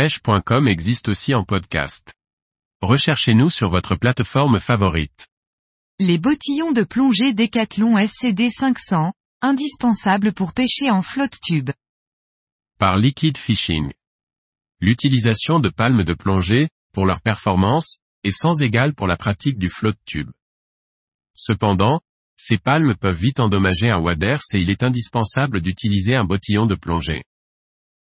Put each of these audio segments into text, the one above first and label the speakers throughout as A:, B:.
A: pêche.com existe aussi en podcast. Recherchez-nous sur votre plateforme favorite.
B: Les bottillons de plongée Decathlon SCD 500, indispensables pour pêcher en flotte tube.
A: Par Liquid Fishing. L'utilisation de palmes de plongée, pour leur performance, est sans égale pour la pratique du flotte tube. Cependant, ces palmes peuvent vite endommager un waders et il est indispensable d'utiliser un bottillon de plongée.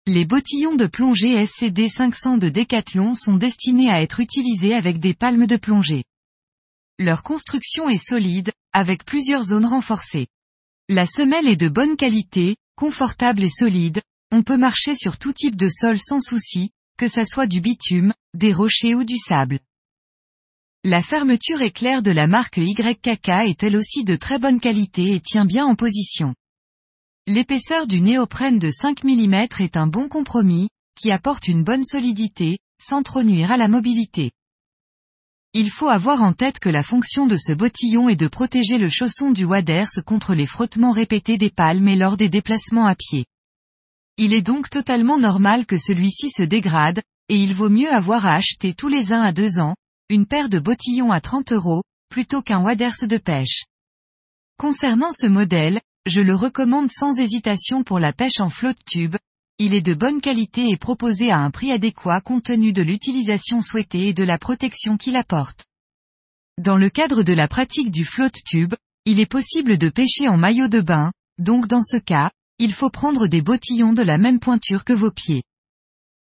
B: Les bottillons de plongée SCD 500 de Decathlon sont destinés à être utilisés avec des palmes de plongée. Leur construction est solide, avec plusieurs zones renforcées. La semelle est de bonne qualité, confortable et solide, on peut marcher sur tout type de sol sans souci, que ça soit du bitume, des rochers ou du sable. La fermeture éclair de la marque YKK est elle aussi de très bonne qualité et tient bien en position. L'épaisseur du néoprène de 5 mm est un bon compromis, qui apporte une bonne solidité, sans trop nuire à la mobilité. Il faut avoir en tête que la fonction de ce bottillon est de protéger le chausson du waders contre les frottements répétés des palmes et lors des déplacements à pied. Il est donc totalement normal que celui-ci se dégrade, et il vaut mieux avoir à acheter tous les 1 à 2 ans, une paire de bottillons à 30 euros, plutôt qu'un waders de pêche. Concernant ce modèle, je le recommande sans hésitation pour la pêche en flotte tube, il est de bonne qualité et proposé à un prix adéquat compte tenu de l'utilisation souhaitée et de la protection qu'il apporte. Dans le cadre de la pratique du flotte tube, il est possible de pêcher en maillot de bain, donc dans ce cas, il faut prendre des bottillons de la même pointure que vos pieds.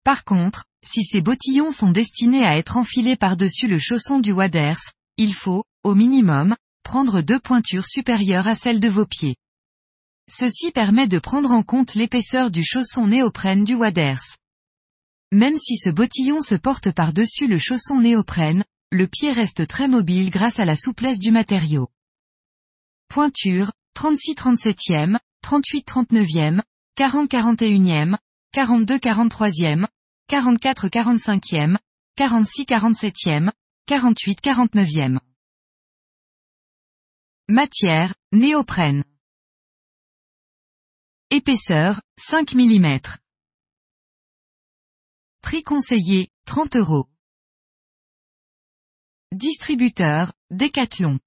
B: Par contre, si ces bottillons sont destinés à être enfilés par-dessus le chausson du waders, il faut, au minimum, prendre deux pointures supérieures à celles de vos pieds. Ceci permet de prendre en compte l'épaisseur du chausson néoprène du waders. Même si ce bottillon se porte par-dessus le chausson néoprène, le pied reste très mobile grâce à la souplesse du matériau. Pointure, 36-37e, 38-39e, 40-41e, 42-43e, 44-45e, 46-47e, 48-49e. Matière, néoprène. Épaisseur, 5 mm. Prix conseillé, 30 euros. Distributeur, Decathlon.